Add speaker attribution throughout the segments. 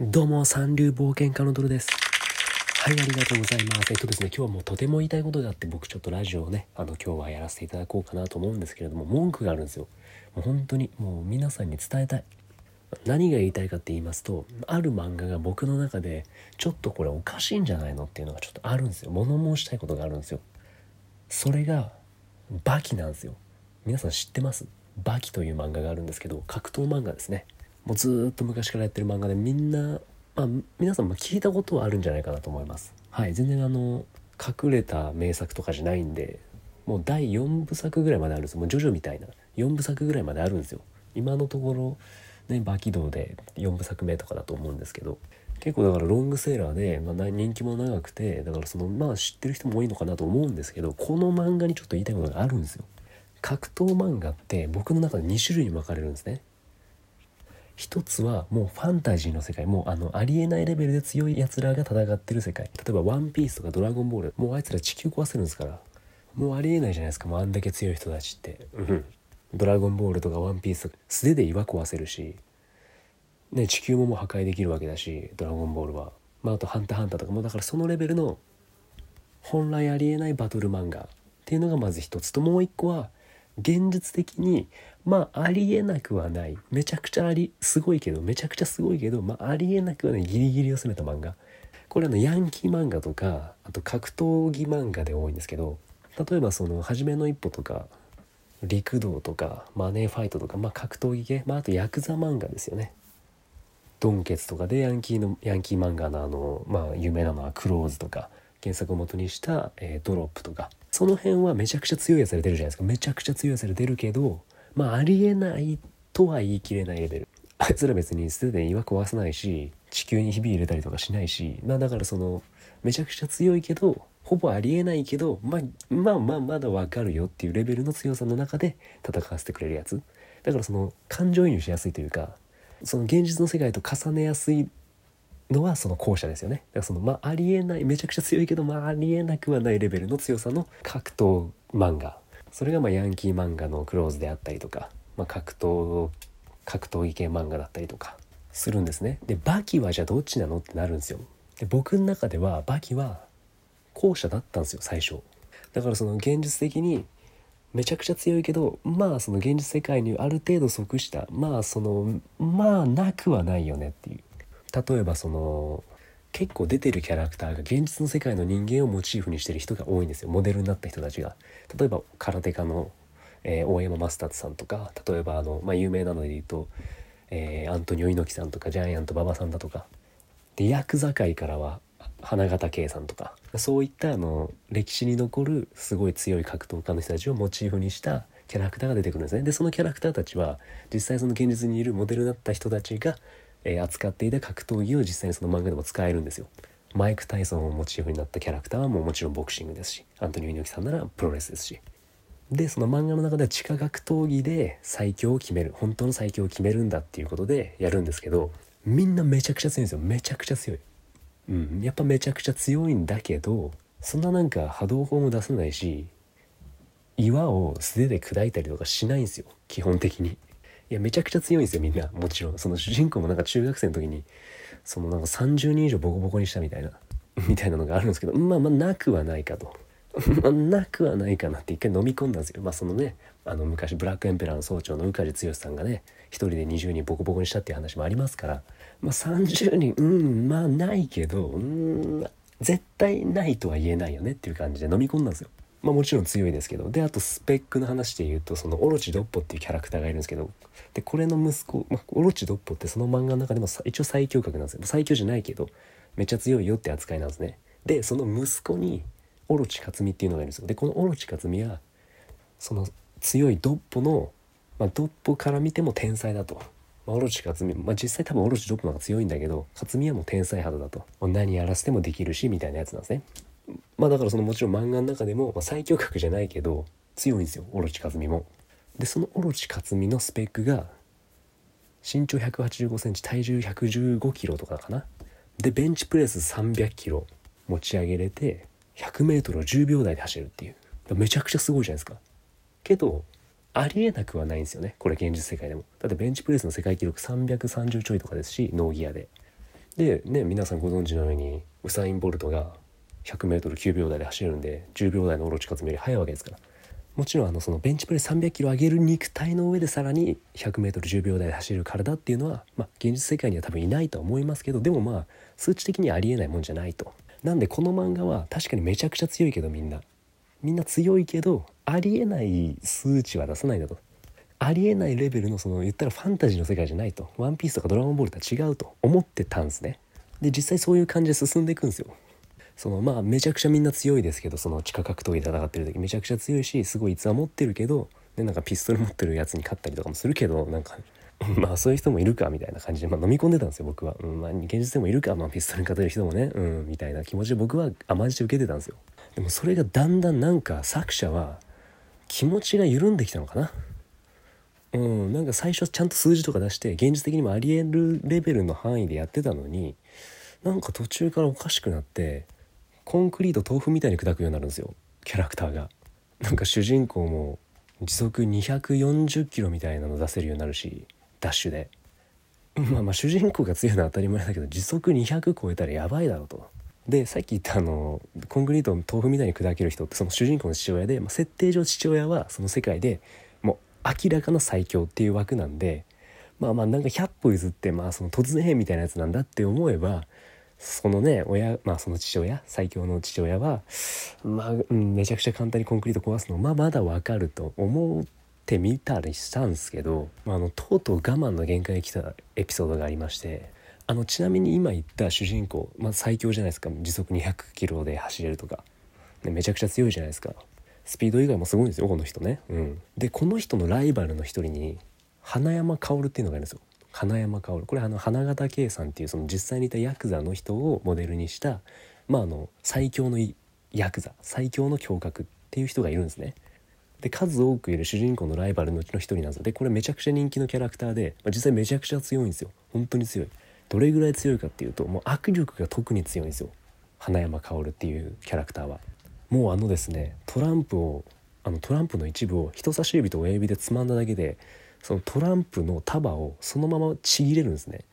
Speaker 1: どうも、三流冒険家のドルです。はい、ありがとうございます。えっとですね、今日はもうとても言いたいことがあって、僕ちょっとラジオをね、あの、今日はやらせていただこうかなと思うんですけれども、文句があるんですよ。もう本当に、もう皆さんに伝えたい。何が言いたいかって言いますと、ある漫画が僕の中で、ちょっとこれおかしいんじゃないのっていうのがちょっとあるんですよ。物申したいことがあるんですよ。それが、バキなんですよ。皆さん知ってます？バキという漫画があるんですけど、格闘漫画ですね。もうずっと昔からやってる漫画でみんな、まあ、皆さんも聞いたことはあるんじゃないかなと思います。はい全然あの隠れた名作とかじゃないんでもう第4部作ぐらいまであるんですもうジョジョみたいな4部作ぐらいまであるんですよ。今のところねバキ道で4部作目とかだと思うんですけど結構だからロングセーラーで、まあ、人気も長くてだからそのまあ知ってる人も多いのかなと思うんですけどこの漫画にちょっと言いたいことがあるんですよ。格闘漫画って僕の中で2種類に分かれるんですね。一つはもうファンタジーの世界。もうあのありえないレベルで強いやつらが戦ってる世界。例えば「ワンピースとか「ドラゴンボール」もうあいつら地球壊せるんですから。もうありえないじゃないですか。もうあんだけ強い人たちって。ドラゴンボールとか「ワンピースとか素手で岩壊せるし。ね地球ももう破壊できるわけだしドラゴンボールは。まああと「ハンターハンター」とかも。だからそのレベルの本来ありえないバトル漫画っていうのがまず一つ。ともう一個は現実的にまあありえなくはない。めちゃくちゃありすごいけどめちゃくちゃすごいけどまあありえなくはない。ギリギリを攻めた漫画。これあのヤンキー漫画とかあと格闘技漫画で多いんですけど例えばその「初めの一歩」とか「陸道」とか「マネーファイト」とか、まあ、格闘技系、まあ、あとヤクザ漫画ですよね。ドンケツとかでヤンキーのヤンキー漫画のあの、まあ、有名なのは「クローズ」とか原作を元にした、えードロップとか。その辺はめちゃくちゃ強いやつが出るじゃないですか。めちゃくちゃ強いやつが出るけどまあありえないとは言い切れないレベル。あいつら別にすでに岩壊さないし地球にひび入れたりとかしないし。まあだからそのめちゃくちゃ強いけどほぼありえないけどまあまあまあまだわかるよっていうレベルの強さの中で戦わせてくれるやつ。だからその感情移入しやすいというかその現実の世界と重ねやすいのはその後者ですよね。だからそのまあありえないめちゃくちゃ強いけどまあありえなくはないレベルの強さの格闘漫画。それがまヤンキー漫画のクローズであったりとか、まあ、格闘格闘技系漫画だったりとかするんですね。でバキはじゃあどっちなのってなるんですよ。で僕の中ではバキは後者だったんですよ最初。だからその現実的にめちゃくちゃ強いけどまあその現実世界にある程度即したまあそのまあなくはないよねっていう。例えばその結構出てるキャラクターが現実の世界の人間をモチーフにしてる人が多いんですよ。モデルになった人たちが。例えば空手家の、えー大山マスターズさんとか例えばあの、まあ、有名なので言うと、えーアントニオ猪木さんとかジャイアント馬場さんだとか。でヤクザ界からは花形圭さんとか。そういったあの歴史に残るすごい強い格闘家の人たちをモチーフにしたキャラクターが出てくるんですね。でそのキャラクターたちは実際その現実にいるモデルになった人たちが、え扱っていた格闘技を実際にその漫画でも使えるんですよ。マイク・タイソンをモチーフになったキャラクターはもうもちろんボクシングですしアントニオ猪木さんならプロレスですし。でその漫画の中では地下格闘技で最強を決める本当の最強を決めるんだっていうことでやるんですけどみんなめちゃくちゃ強いんですよ。めちゃくちゃ強い。うん。やっぱめちゃくちゃ強いんだけどそんななんか波動砲も出さないし岩を素手で砕いたりとかしないんですよ。基本的に。いやめちゃくちゃ強いんですよみんな。もちろん。その主人公もなんか中学生の時にそのなんか30人以上ボコボコにしたみたいなみたいなのがあるんですけどまあまあなくはないかと。まあなくはないかなって一回飲み込んだんですよまあそのねあの昔ブラックエンペラーの総長の宇梶剛さんがね一人で20人ボコボコにしたっていう話もありますからまあ30人うんまあないけどうん絶対ないとは言えないよねっていう感じで飲み込んだんですよまあもちろん強いですけどであとスペックの話で言うとそのオロチドッポっていうキャラクターがいるんですけどでこれの息子、まあ、オロチドッポってその漫画の中でも一応最強格なんですよ。最強じゃないけどめっちゃ強いよって扱いなんですね。でその息子にオロチ克美っていうのがいるんですよ。でこのオロチ克美はその強いドッポの、まあ、ドッポから見ても天才だと、まあ、オロチ克美、まあ、実際多分オロチドッポの方が強いんだけど克美はもう天才肌だと。何やらせてもできるしみたいなやつなんですね。まあだからそのもちろん漫画の中でも、まあ、最強格じゃないけど強いんですよオロチ克美も。でそのオロチ克美のスペックが身長1 8 5センチ体重1 1 5キロとかかな。でベンチプレス3 0 0キロ持ち上げれて 100m を10秒台で走るっていう。めちゃくちゃすごいじゃないですか。けどありえなくはないんですよねこれ現実世界でも。だってベンチプレスの世界記録330ちょいとかですしノーギアで。でね皆さんご存知のようにウサイン・ボルトが 100m9 秒台で走るんで10秒台のオロチカツより速いわけですから。もちろんあのそのベンチプレス300キロ上げる肉体の上でさらに 100m10 秒台で走る体っていうのは、まあ、現実世界には多分いないとは思いますけどでもまあ数値的にはありえないもんじゃないと。なんでこの漫画は確かにめちゃくちゃ強いけどみんな。みんな強いけどありえない数値は出さないんだと。ありえないレベルのその言ったらファンタジーの世界じゃないと「ワンピースとか「ドラゴンボール」とは違うと思ってたんですね。で実際そういう感じで進んでいくんですよ。そのまあめちゃくちゃみんな強いですけどその地下格闘技戦ってる時めちゃくちゃ強いしすごい逸話持ってるけどでなんかピストル持ってるやつに勝ったりとかもするけどなんか まあそういう人もいるかみたいな感じで、まあ、飲み込んでたんですよ僕は、うんまあ、現実でもいるか、まあ、ピストルに勝てる人もねうんみたいな気持ちで僕は甘んじて受けてたんですよ。でもそれがだんだんなんか作者は気持ちが緩んできたのかな。うんなんか最初ちゃんと数字とか出して現実的にもありえるレベルの範囲でやってたのになんか途中からおかしくなってコンクリート豆腐みたいに砕くようになるんですよキャラクターが。なんか主人公も時速240キロみたいなの出せるようになるしダッシュで。まあまあ主人公が強いのは当たり前だけど時速200超えたらやばいだろうと。でさっき言ったあのコンクリートの豆腐みたいに砕ける人ってその主人公の父親で、まあ、設定上父親はその世界でもう明らかな最強っていう枠なんでまあまあなんか100歩譲ってまあその突然変みたいなやつなんだって思えばそのね親まあその父親最強の父親はまあ、うん、めちゃくちゃ簡単にコンクリート壊すのまあまだわかると思ってみたりしたんですけど、まあ、あのとうとう我慢の限界に来たエピソードがありましてあのちなみに今言った主人公、まあ、最強じゃないですか。時速200キロで走れるとか、ね、めちゃくちゃ強いじゃないですか。スピード以外もすごいんですよこの人ね、うん、でこの人のライバルの一人に花山薫っていうのがいるんですよ。花山薫。これあの花形圭さんっていうその実際にいたヤクザの人をモデルにしたまああの最強のヤクザ。最強の侠客っていう人がいるんですね。で数多くいる主人公のライバルのうちの一人なんですよ。でこれめちゃくちゃ人気のキャラクターで、まあ、実際めちゃくちゃ強いんですよ。本当に強い。どれぐらい強いかっていうともう握力が特に強いんですよ。花山薫っていうキャラクターは。もうあのですねトランプをあのトランプの一部を人差し指と親指でつまんだだけでそのトランプの束をそのままちぎれるんですね。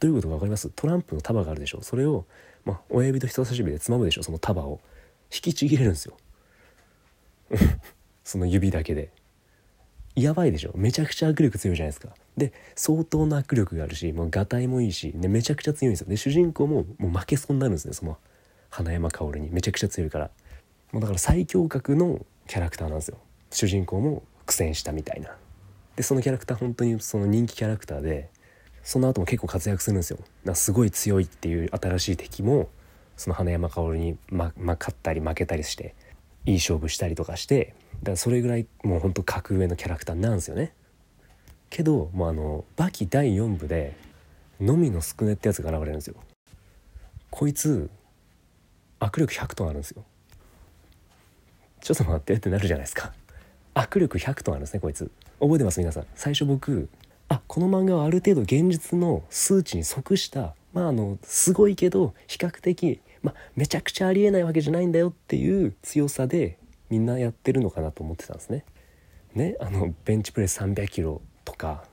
Speaker 1: どういうことか分かります？トランプの束があるでしょ。それを、まあ、親指と人差し指でつまむでしょ。その束を。引きちぎれるんですよ。その指だけで。やばいでしょ。めちゃくちゃ握力強いじゃないですか。で相当な握力があるしもうがたいもいいし、ね、めちゃくちゃ強いんですよ。で主人公ももう負けそうになるんですね。その花山薫に。めちゃくちゃ強いから。もうだから最強格のキャラクターなんですよ。主人公も苦戦したみたいな。でそのキャラクター本当にその人気キャラクターでその後も結構活躍するんですよ。だすごい強いっていう新しい敵もその花山薫に、ま、ま勝ったり負けたりしていい勝負したりとかしてだからそれぐらいもうほんと格上のキャラクターなんですよね。けどもうあのバキ第4部でのみのすくねってやつが現れるんですよ。こいつ握力100トンあるんですよ。ちょっと待ってってなるじゃないですか。握力100トンあるんですねこいつ。覚えてます？皆さん。最初僕あこの漫画はある程度現実の数値に即したまああのすごいけど比較的、ま、めちゃくちゃありえないわけじゃないんだよっていう強さでみんなやってるのかなと思ってたんですね。ねあのベンチプレス300キロとか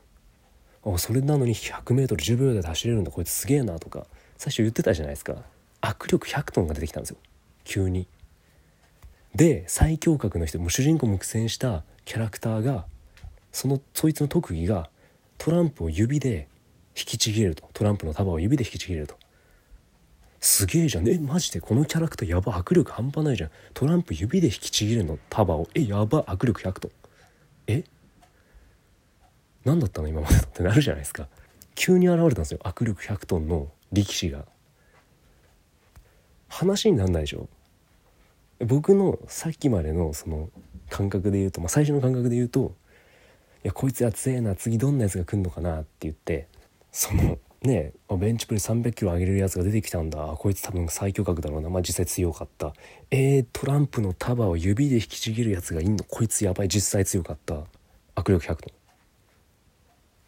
Speaker 1: あそれなのに 100m10 秒台で走れるんだこいつすげえなとか最初言ってたじゃないですか。握力100トンが出てきたんですよ。急に。で最強格の人も主人公も苦戦したキャラクターがそのそいつの特技がトランプを指で引きちぎれると。トランプの束を指で引きちぎれると。すげえじゃん。えマジでこのキャラクターやば握力半端ないじゃん。トランプ指で引きちぎるの。束を。えやば握力100トンえ？何だったの？今までってなるじゃないですか。急に現れたんですよ。握力100トンの力士が。話になんないでしょ？僕のさっきまでのその感覚で言うと、まあ、最初の感覚で言うと「いやこいつやつええな次どんなやつが来んのかな」って言ってそのねベンチプレス300キロ上げれるやつが出てきたんだ。こいつ多分最強格だろうな。まあ実際強かった。えー、トランプの束を指で引きちぎるやつがいんの？こいつやばい。実際強かった。握力100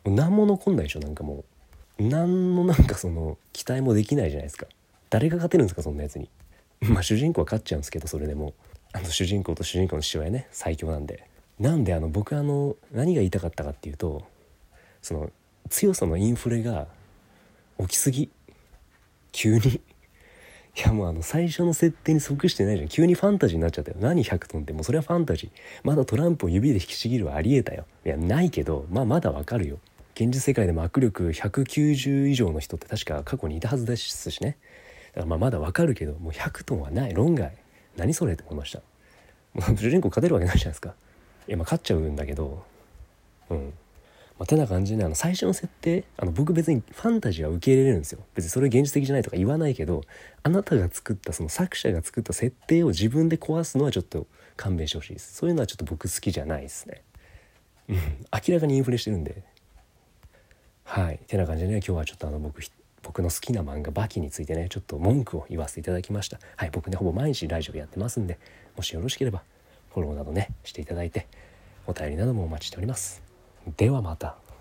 Speaker 1: トン何も残んないでしょなんかもう。何のなんかその期待もできないじゃないですか。誰が勝てるんですかそんなやつに。まあ主人公は勝っちゃうんですけどそれでも。あの主人公と主人公の父親ね最強なんで。なんであの僕あの何が言いたかったかっていうとその強さのインフレが起きすぎ。急に。いやもうあの最初の設定に即してないじゃん。急にファンタジーになっちゃったよ。何100トンって。もうそれはファンタジー。まだトランプを指で引きちぎるはありえたよ。いやないけどまあまだわかるよ。現実世界でも握力190以上の人って確か過去にいたはずですしね。だからまあまだわかるけどもう100トンはない。論外。何それって思いました。もう主人公勝てるわけないじゃないですか。いやまあ勝っちゃうんだけど。うん。まあ、てな感じであの最初の設定あの僕別にファンタジーは受け入れれるんですよ。別にそれ現実的じゃないとか言わないけどあなたが作ったその作者が作った設定を自分で壊すのはちょっと勘弁してほしいです。そういうのはちょっと僕好きじゃないですね。うん。明らかにインフレしてるんで。はい。てな感じでね今日はちょっとあの僕僕の好きな漫画「バキ」についてねちょっと文句を言わせていただきましたはい僕ねほぼ毎日ラジオやってますんでもしよろしければフォローなどねしていただいてお便りなどもお待ちしておりますではまた。